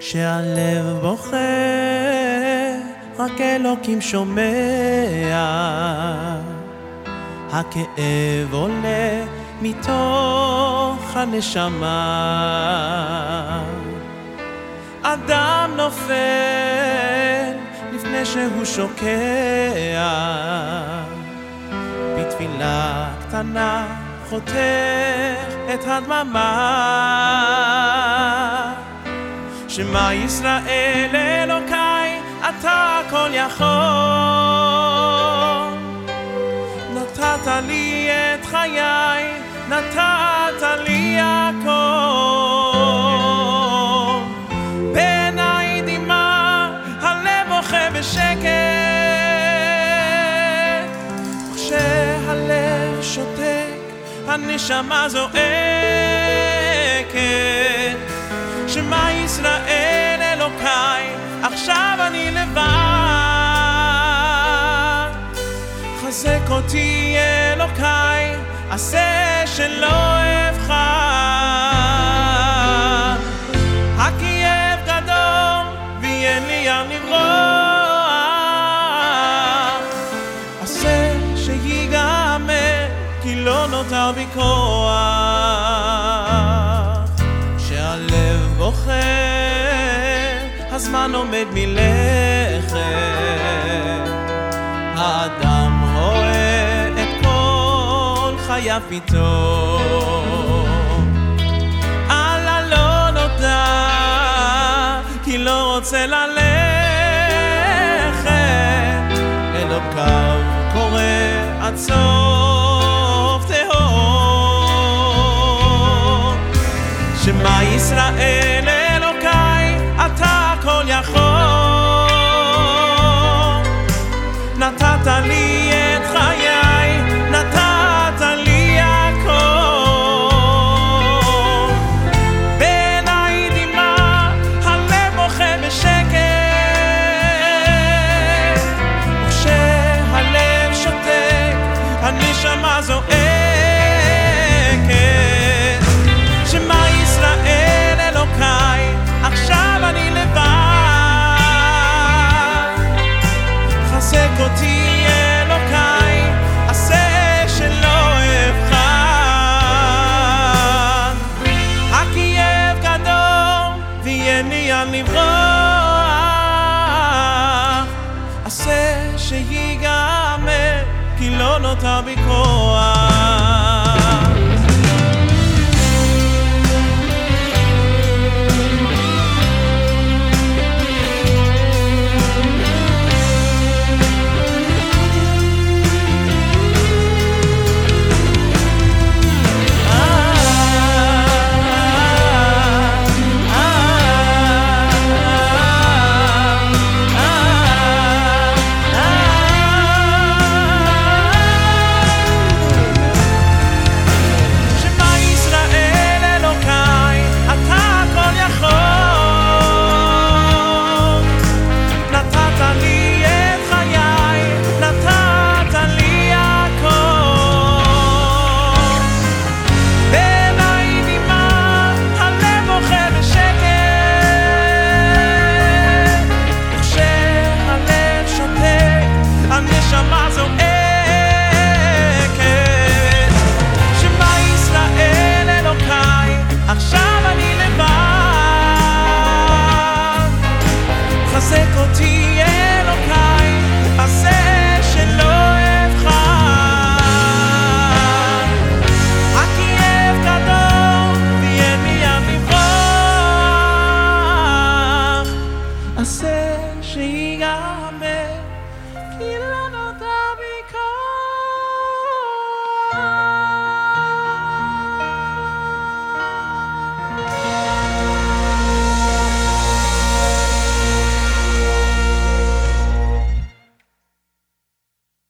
כשהלב בוכה, רק אלוקים שומע. הכאב עולה מתוך הנשמה. אדם נופל לפני שהוא שוקע, בתפילה קטנה חותך את הדממה. שמע ישראל אלוקיי, אתה הכל יכול. נתת לי את חיי, נתת לי הכל. בעיניי דמעה, הלב בוכה בשקט. כשהלב שותק, הנשמה זועקת. שמע ישראל אלוקיי, עכשיו אני לבד. חזק אותי אלוקיי, עשה שלא אבחר. הכאב גדול ויהיה לי ים לברוח. הזמן עומד מלכת. האדם רואה את כל חייו פתאום. על הלא נודע, כי לא רוצה ללכת. אלוקיו קורא עד I'll be because